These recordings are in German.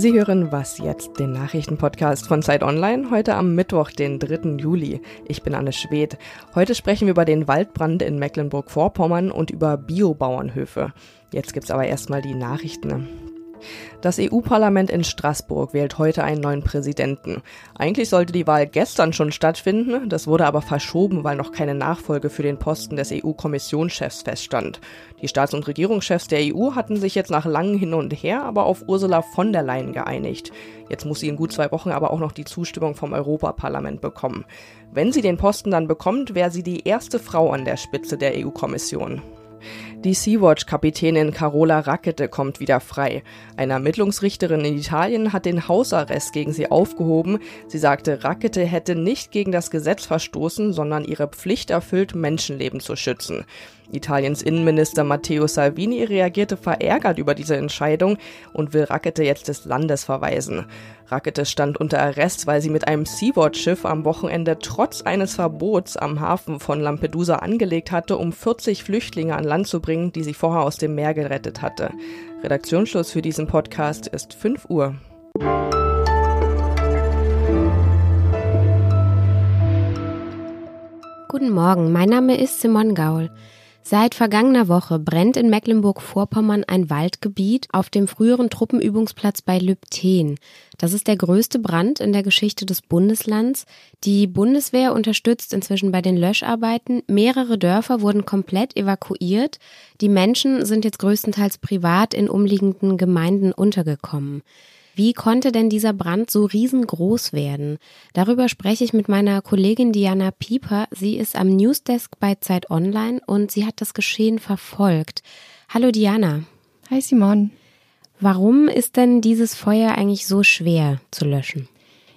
Sie hören Was jetzt, den Nachrichtenpodcast von Zeit Online, heute am Mittwoch, den 3. Juli. Ich bin Anne Schwedt. Heute sprechen wir über den Waldbrand in Mecklenburg-Vorpommern und über Biobauernhöfe. Jetzt gibt's aber erstmal die Nachrichten. Das EU-Parlament in Straßburg wählt heute einen neuen Präsidenten. Eigentlich sollte die Wahl gestern schon stattfinden, das wurde aber verschoben, weil noch keine Nachfolge für den Posten des EU-Kommissionschefs feststand. Die Staats- und Regierungschefs der EU hatten sich jetzt nach langem Hin und Her aber auf Ursula von der Leyen geeinigt. Jetzt muss sie in gut zwei Wochen aber auch noch die Zustimmung vom Europaparlament bekommen. Wenn sie den Posten dann bekommt, wäre sie die erste Frau an der Spitze der EU-Kommission. Die Sea-Watch-Kapitänin Carola Rackete kommt wieder frei. Eine Ermittlungsrichterin in Italien hat den Hausarrest gegen sie aufgehoben. Sie sagte, Rackete hätte nicht gegen das Gesetz verstoßen, sondern ihre Pflicht erfüllt, Menschenleben zu schützen. Italiens Innenminister Matteo Salvini reagierte verärgert über diese Entscheidung und will Rackete jetzt des Landes verweisen. Rackete stand unter Arrest, weil sie mit einem Sea-Watch-Schiff am Wochenende trotz eines Verbots am Hafen von Lampedusa angelegt hatte, um 40 Flüchtlinge an Land zu bringen, die sie vorher aus dem Meer gerettet hatte. Redaktionsschluss für diesen Podcast ist 5 Uhr. Guten Morgen, mein Name ist Simon Gaul. Seit vergangener Woche brennt in Mecklenburg-Vorpommern ein Waldgebiet auf dem früheren Truppenübungsplatz bei Lübten. Das ist der größte Brand in der Geschichte des Bundeslands. Die Bundeswehr unterstützt inzwischen bei den Löscharbeiten. Mehrere Dörfer wurden komplett evakuiert. Die Menschen sind jetzt größtenteils privat in umliegenden Gemeinden untergekommen. Wie konnte denn dieser Brand so riesengroß werden? Darüber spreche ich mit meiner Kollegin Diana Pieper. Sie ist am Newsdesk bei Zeit Online und sie hat das Geschehen verfolgt. Hallo Diana. Hi Simon. Warum ist denn dieses Feuer eigentlich so schwer zu löschen?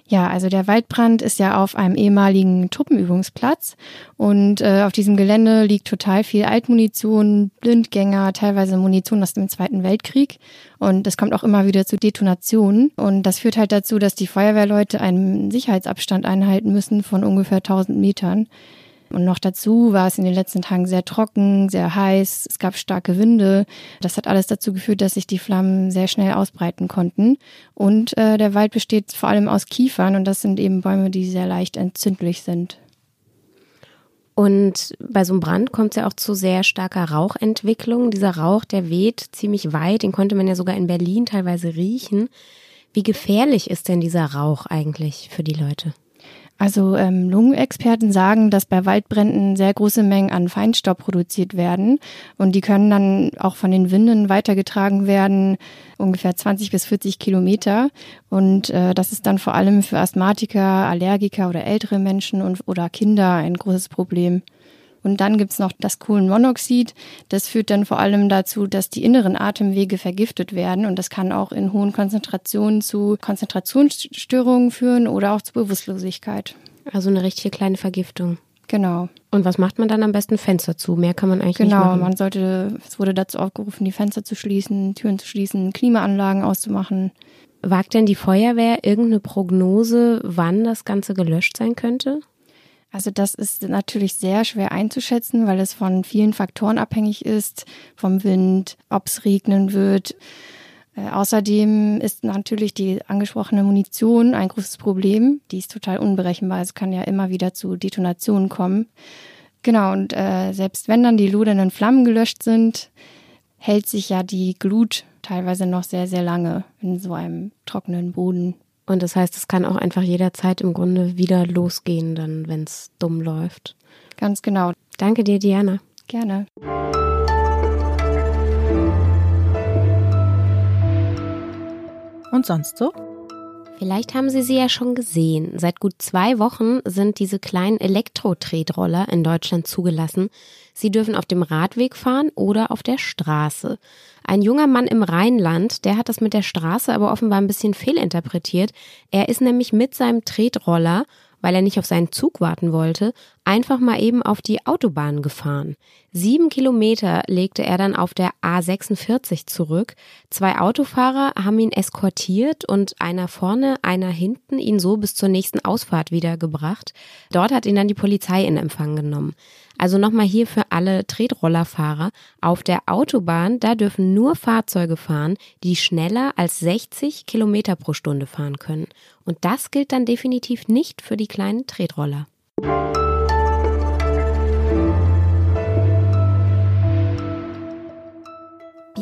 Ja, also der Waldbrand ist ja auf einem ehemaligen Truppenübungsplatz und äh, auf diesem Gelände liegt total viel Altmunition, Blindgänger, teilweise Munition aus dem Zweiten Weltkrieg und es kommt auch immer wieder zu Detonationen und das führt halt dazu, dass die Feuerwehrleute einen Sicherheitsabstand einhalten müssen von ungefähr 1000 Metern. Und noch dazu war es in den letzten Tagen sehr trocken, sehr heiß, es gab starke Winde. Das hat alles dazu geführt, dass sich die Flammen sehr schnell ausbreiten konnten. Und äh, der Wald besteht vor allem aus Kiefern und das sind eben Bäume, die sehr leicht entzündlich sind. Und bei so einem Brand kommt es ja auch zu sehr starker Rauchentwicklung. Dieser Rauch, der weht ziemlich weit, den konnte man ja sogar in Berlin teilweise riechen. Wie gefährlich ist denn dieser Rauch eigentlich für die Leute? Also ähm, Lungenexperten sagen, dass bei Waldbränden sehr große Mengen an Feinstaub produziert werden und die können dann auch von den Winden weitergetragen werden, ungefähr 20 bis 40 Kilometer. Und äh, das ist dann vor allem für Asthmatiker, Allergiker oder ältere Menschen und, oder Kinder ein großes Problem. Und dann gibt's noch das Kohlenmonoxid. Das führt dann vor allem dazu, dass die inneren Atemwege vergiftet werden. Und das kann auch in hohen Konzentrationen zu Konzentrationsstörungen führen oder auch zu Bewusstlosigkeit. Also eine richtige kleine Vergiftung. Genau. Und was macht man dann am besten? Fenster zu. Mehr kann man eigentlich genau, nicht machen. Genau, man sollte, es wurde dazu aufgerufen, die Fenster zu schließen, Türen zu schließen, Klimaanlagen auszumachen. Wagt denn die Feuerwehr irgendeine Prognose, wann das Ganze gelöscht sein könnte? Also das ist natürlich sehr schwer einzuschätzen, weil es von vielen Faktoren abhängig ist, vom Wind, ob es regnen wird. Äh, außerdem ist natürlich die angesprochene Munition ein großes Problem. Die ist total unberechenbar. Es kann ja immer wieder zu Detonationen kommen. Genau, und äh, selbst wenn dann die lodernden Flammen gelöscht sind, hält sich ja die Glut teilweise noch sehr, sehr lange in so einem trockenen Boden. Und das heißt, es kann auch einfach jederzeit im Grunde wieder losgehen, dann, wenn es dumm läuft. Ganz genau. Danke dir, Diana. Gerne. Und sonst so? Vielleicht haben Sie sie ja schon gesehen. Seit gut zwei Wochen sind diese kleinen Elektro-Tretroller in Deutschland zugelassen. Sie dürfen auf dem Radweg fahren oder auf der Straße. Ein junger Mann im Rheinland, der hat das mit der Straße aber offenbar ein bisschen fehlinterpretiert. Er ist nämlich mit seinem Tretroller weil er nicht auf seinen Zug warten wollte, einfach mal eben auf die Autobahn gefahren. Sieben Kilometer legte er dann auf der A46 zurück. Zwei Autofahrer haben ihn eskortiert und einer vorne, einer hinten ihn so bis zur nächsten Ausfahrt wiedergebracht. Dort hat ihn dann die Polizei in Empfang genommen. Also nochmal hier für alle Tretrollerfahrer. Auf der Autobahn, da dürfen nur Fahrzeuge fahren, die schneller als 60 Kilometer pro Stunde fahren können. Und das gilt dann definitiv nicht für die kleinen Tretroller.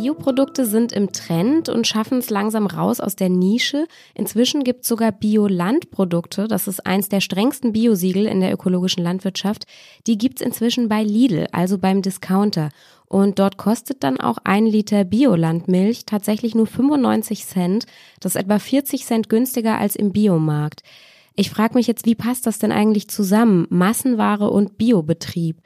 Bioprodukte sind im Trend und schaffen es langsam raus aus der Nische. Inzwischen gibt es sogar Biolandprodukte. Das ist eins der strengsten Biosiegel in der ökologischen Landwirtschaft. Die gibt es inzwischen bei Lidl, also beim Discounter. Und dort kostet dann auch ein Liter Biolandmilch tatsächlich nur 95 Cent. Das ist etwa 40 Cent günstiger als im Biomarkt. Ich frage mich jetzt, wie passt das denn eigentlich zusammen? Massenware und Biobetrieb.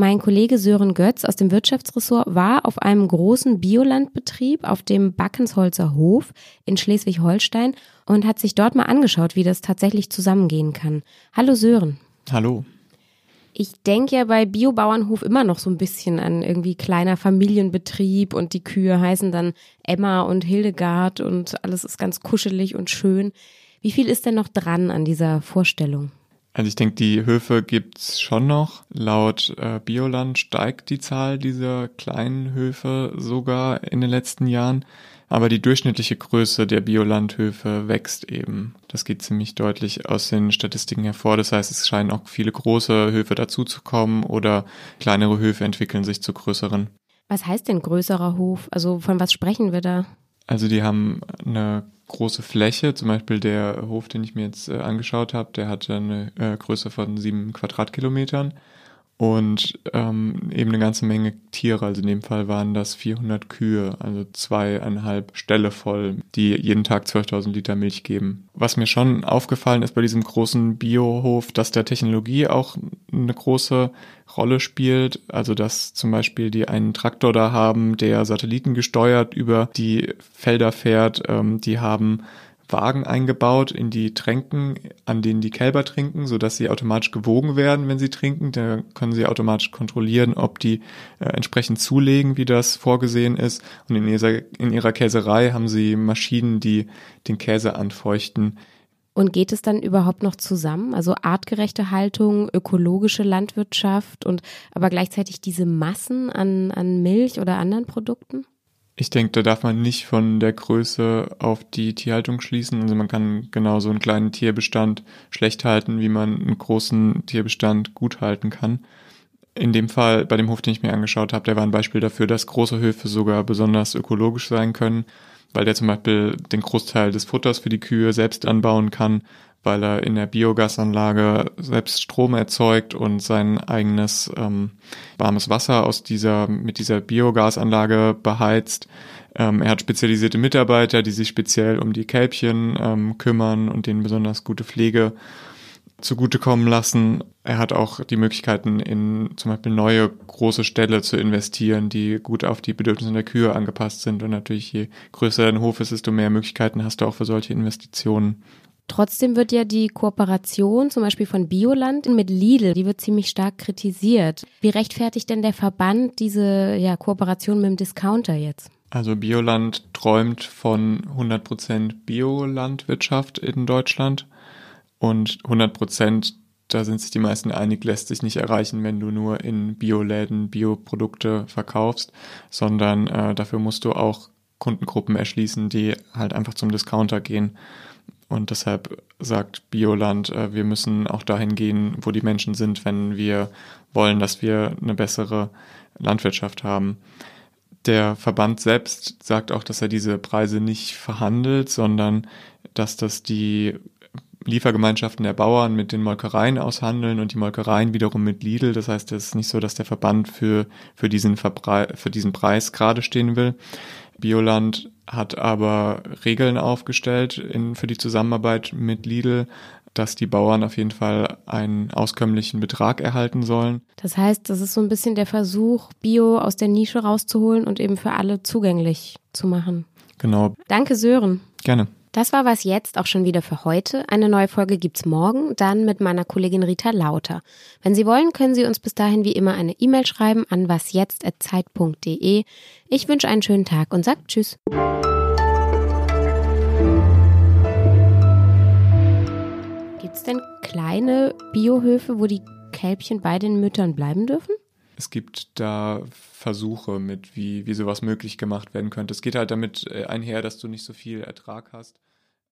Mein Kollege Sören Götz aus dem Wirtschaftsressort war auf einem großen Biolandbetrieb auf dem Backensholzer Hof in Schleswig-Holstein und hat sich dort mal angeschaut, wie das tatsächlich zusammengehen kann. Hallo Sören. Hallo. Ich denke ja bei Biobauernhof immer noch so ein bisschen an irgendwie kleiner Familienbetrieb und die Kühe heißen dann Emma und Hildegard und alles ist ganz kuschelig und schön. Wie viel ist denn noch dran an dieser Vorstellung? Also ich denke, die Höfe gibt's schon noch. Laut äh, Bioland steigt die Zahl dieser kleinen Höfe sogar in den letzten Jahren. Aber die durchschnittliche Größe der Biolandhöfe wächst eben. Das geht ziemlich deutlich aus den Statistiken hervor. Das heißt, es scheinen auch viele große Höfe dazuzukommen oder kleinere Höfe entwickeln sich zu größeren. Was heißt denn größerer Hof? Also von was sprechen wir da? Also die haben eine große Fläche. Zum Beispiel der Hof, den ich mir jetzt äh, angeschaut habe, der hatte eine äh, Größe von sieben Quadratkilometern und ähm, eben eine ganze Menge Tiere. Also in dem Fall waren das 400 Kühe, also zweieinhalb Ställe voll, die jeden Tag 12.000 Liter Milch geben. Was mir schon aufgefallen ist bei diesem großen Biohof, dass der Technologie auch eine große Rolle spielt. Also dass zum Beispiel die einen Traktor da haben, der Satelliten gesteuert über die Felder fährt. Ähm, die haben Wagen eingebaut in die Tränken, an denen die Kälber trinken, so dass sie automatisch gewogen werden, wenn sie trinken. Da können sie automatisch kontrollieren, ob die äh, entsprechend zulegen, wie das vorgesehen ist. Und in ihrer, in ihrer Käserei haben sie Maschinen, die den Käse anfeuchten. Und geht es dann überhaupt noch zusammen? Also artgerechte Haltung, ökologische Landwirtschaft und aber gleichzeitig diese Massen an, an Milch oder anderen Produkten? Ich denke, da darf man nicht von der Größe auf die Tierhaltung schließen. Also man kann genauso einen kleinen Tierbestand schlecht halten, wie man einen großen Tierbestand gut halten kann. In dem Fall, bei dem Hof, den ich mir angeschaut habe, der war ein Beispiel dafür, dass große Höfe sogar besonders ökologisch sein können, weil der zum Beispiel den Großteil des Futters für die Kühe selbst anbauen kann weil er in der Biogasanlage selbst Strom erzeugt und sein eigenes ähm, warmes Wasser aus dieser, mit dieser Biogasanlage beheizt. Ähm, er hat spezialisierte Mitarbeiter, die sich speziell um die Kälbchen ähm, kümmern und denen besonders gute Pflege zugutekommen lassen. Er hat auch die Möglichkeiten, in zum Beispiel neue große Ställe zu investieren, die gut auf die Bedürfnisse der Kühe angepasst sind. Und natürlich, je größer dein Hof ist, desto mehr Möglichkeiten hast du auch für solche Investitionen. Trotzdem wird ja die Kooperation zum Beispiel von Bioland mit Lidl, die wird ziemlich stark kritisiert. Wie rechtfertigt denn der Verband diese ja, Kooperation mit dem Discounter jetzt? Also Bioland träumt von 100% Biolandwirtschaft in Deutschland und 100% da sind sich die meisten einig, lässt sich nicht erreichen, wenn du nur in Bioläden Bioprodukte verkaufst, sondern äh, dafür musst du auch Kundengruppen erschließen, die halt einfach zum Discounter gehen. Und deshalb sagt Bioland, äh, wir müssen auch dahin gehen, wo die Menschen sind, wenn wir wollen, dass wir eine bessere Landwirtschaft haben. Der Verband selbst sagt auch, dass er diese Preise nicht verhandelt, sondern dass das die Liefergemeinschaften der Bauern mit den Molkereien aushandeln und die Molkereien wiederum mit Lidl. Das heißt, es ist nicht so, dass der Verband für, für, diesen, für diesen Preis gerade stehen will. Bioland hat aber Regeln aufgestellt in, für die Zusammenarbeit mit Lidl, dass die Bauern auf jeden Fall einen auskömmlichen Betrag erhalten sollen. Das heißt, das ist so ein bisschen der Versuch, Bio aus der Nische rauszuholen und eben für alle zugänglich zu machen. Genau. Danke, Sören. Gerne. Das war was jetzt auch schon wieder für heute. Eine neue Folge gibt's morgen, dann mit meiner Kollegin Rita Lauter. Wenn Sie wollen, können Sie uns bis dahin wie immer eine E-Mail schreiben an wasjetzt@zeit.de. Ich wünsche einen schönen Tag und sage Tschüss. Gibt's denn kleine Biohöfe, wo die Kälbchen bei den Müttern bleiben dürfen? Es gibt da Versuche mit, wie, wie sowas möglich gemacht werden könnte. Es geht halt damit äh, einher, dass du nicht so viel Ertrag hast